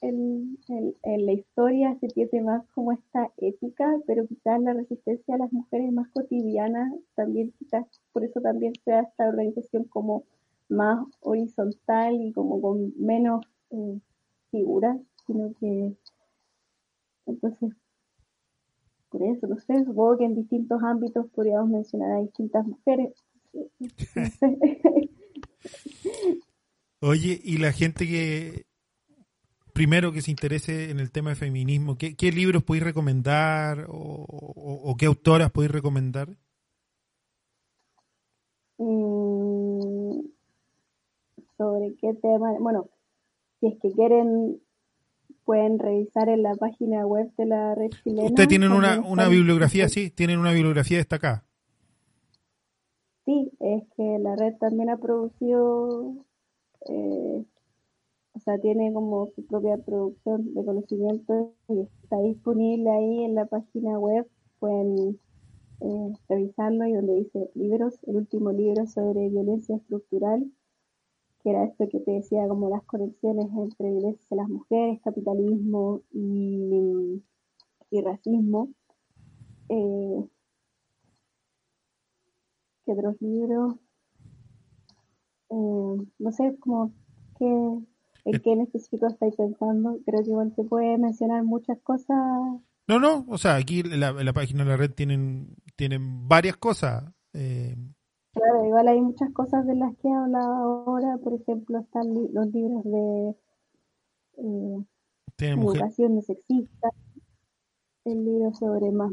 en, en- en la historia se tiene más como esta ética, pero quizás la resistencia a las mujeres más cotidianas también, quizás por eso también sea esta organización como más horizontal y como con menos eh, figuras, sino que entonces por eso, no sé, supongo que en distintos ámbitos podríamos mencionar a distintas mujeres. No [laughs] sé. [laughs] Oye, y la gente que, primero que se interese en el tema de feminismo, ¿qué, qué libros podéis recomendar o, o- o qué autoras podéis recomendar? Mm, sobre qué tema, bueno, si es que quieren, pueden revisar en la página web de la red chilena. Ustedes tienen una, una bibliografía, sí, tienen una bibliografía destacada. Sí, es que la red también ha producido, eh, o sea, tiene como su propia producción de conocimiento y está disponible ahí en la página web. Pueden eh, revisarlo y donde dice libros, el último libro sobre violencia estructural, que era esto que te decía, como las conexiones entre violencia de las mujeres, capitalismo y, y racismo. Eh, ¿Qué otros libros? Eh, no sé, como que, en qué en específico estáis pensando. Creo que igual se puede mencionar muchas cosas. No, no, o sea, aquí en la, en la página de la red tienen, tienen varias cosas. eh, Claro, igual hay muchas cosas de las que he hablado ahora. Por ejemplo, están li- los libros de eh, educación sexista, el libro sobre más,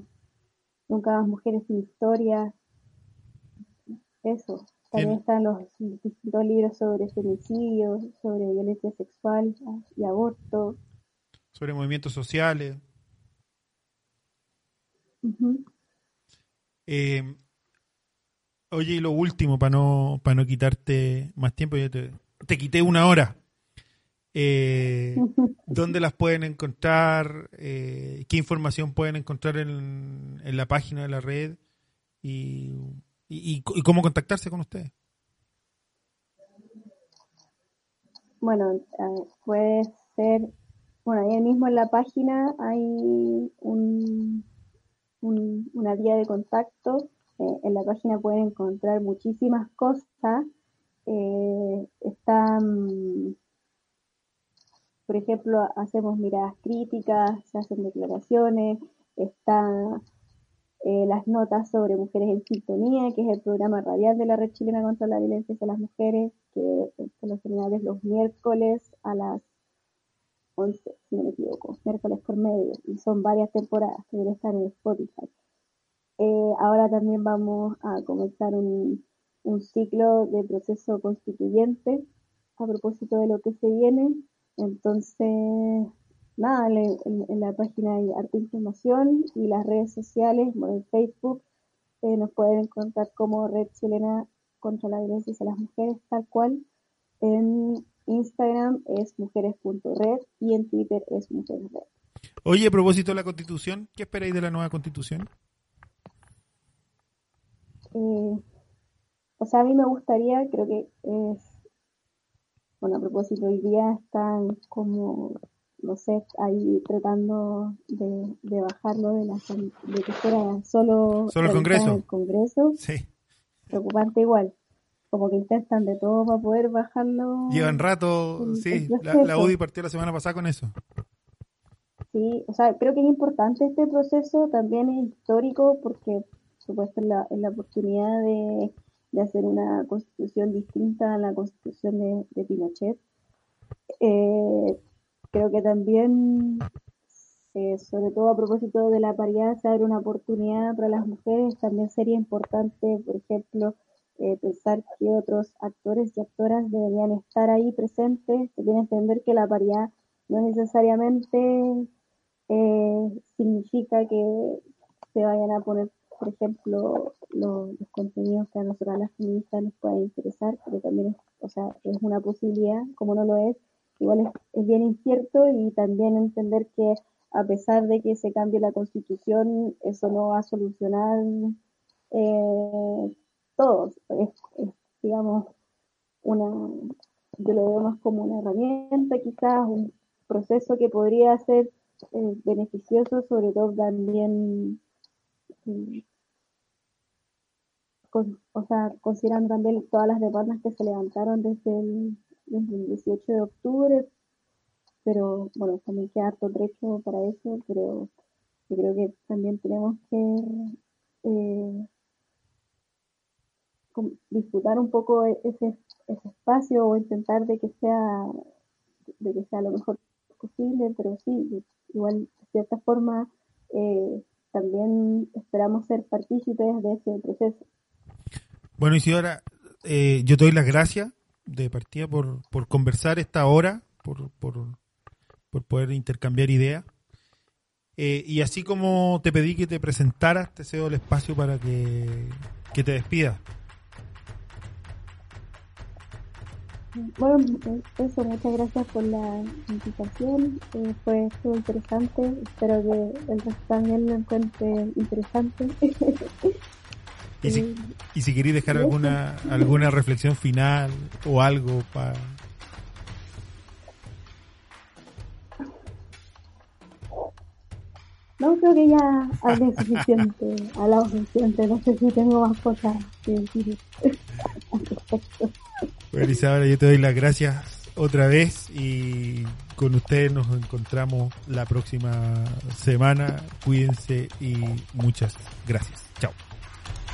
nunca más mujeres sin historia, eso. También están los distintos libros sobre femicidio, sobre violencia sexual y aborto. sobre movimientos sociales. Eh, oye, y lo último, para no, para no quitarte más tiempo, ya te, te quité una hora. Eh, [laughs] ¿Dónde las pueden encontrar? Eh, ¿Qué información pueden encontrar en, en la página de la red? Y, y, cómo contactarse con ustedes. Bueno, eh, puede ser, bueno, ahí mismo en la página hay un, un- una vía de contacto. Eh, en la página pueden encontrar muchísimas cosas. Eh, están, por ejemplo, hacemos miradas críticas, se hacen declaraciones, está eh, las notas sobre Mujeres en Sintonía, que es el programa radial de la Red Chilena contra la Violencia hacia las Mujeres, que por lo general es los miércoles a las 11, si no me equivoco, miércoles por medio, y son varias temporadas que están en Spotify. Eh, ahora también vamos a comenzar un, un ciclo de proceso constituyente a propósito de lo que se viene. Entonces, nada, en, en la página hay harta información y las redes sociales, bueno, en Facebook, eh, nos pueden encontrar como Red Chilena contra la Violencia hacia las Mujeres, tal cual. En Instagram es mujeres.red y en Twitter es mujeresred. Oye, a propósito de la constitución, ¿qué esperáis de la nueva constitución? Eh, o sea, a mí me gustaría, creo que es, bueno, a propósito, hoy día están como, no sé, ahí tratando de, de bajarlo de, la, de que fuera solo, Solo el Congreso. el Congreso, Sí, preocupante igual, como que intentan de todo para poder bajarlo. llevan rato, el- sí, el la, UDI partió la semana pasada con eso. Sí, o sea, creo que es importante este proceso, también es histórico porque, por supuesto, es la, es la oportunidad de de hacer una constitución distinta a la constitución de, Pinochet. Eh, creo que también, eh, sobre todo a propósito de la paridad, se abre una oportunidad para las mujeres. También sería importante, por ejemplo, eh, pensar que otros actores y actoras deberían estar ahí presentes. Se tiene que entender que la paridad no necesariamente significa que se vayan a poner por ejemplo, los contenidos que a nosotros las feministas nos pueden interesar, pero también es, o sea, es una posibilidad, como no lo es, igual es, bien incierto y también entender que a pesar de que se cambie la constitución, eso no va a solucionar eh, todo. Es, digamos, una, yo lo veo más como una herramienta, quizás un proceso que podría ser eh, beneficioso, sobre todo también o sea, considerando también todas las demandas que se levantaron desde el, 18 de octubre, pero bueno, también queda harto trecho para eso, pero yo creo que también tenemos que eh, disfrutar un poco e-, ese, ese espacio o intentar de que sea de que sea lo mejor posible, pero sí, igual de cierta forma eh, también esperamos ser partícipes de ese proceso. Bueno, Isidora, eh, yo te doy las gracias de partida por, por conversar esta hora, por, por, por poder intercambiar ideas. Eh, y así como te pedí que te presentaras, te cedo el espacio para que, te despidas. Bueno, eso, muchas gracias por la invitación. Eh, fue muy interesante. Espero que el resto también lo encuentre interesante. [laughs] Y si, y si queréis dejar alguna alguna reflexión final o algo para... No, creo que ya hablé suficiente, hablado suficiente, no sé si tengo más cosas que decir Bueno, Isabel, yo te doy las gracias otra vez y con ustedes nos encontramos la próxima semana. Cuídense y muchas gracias. Chao.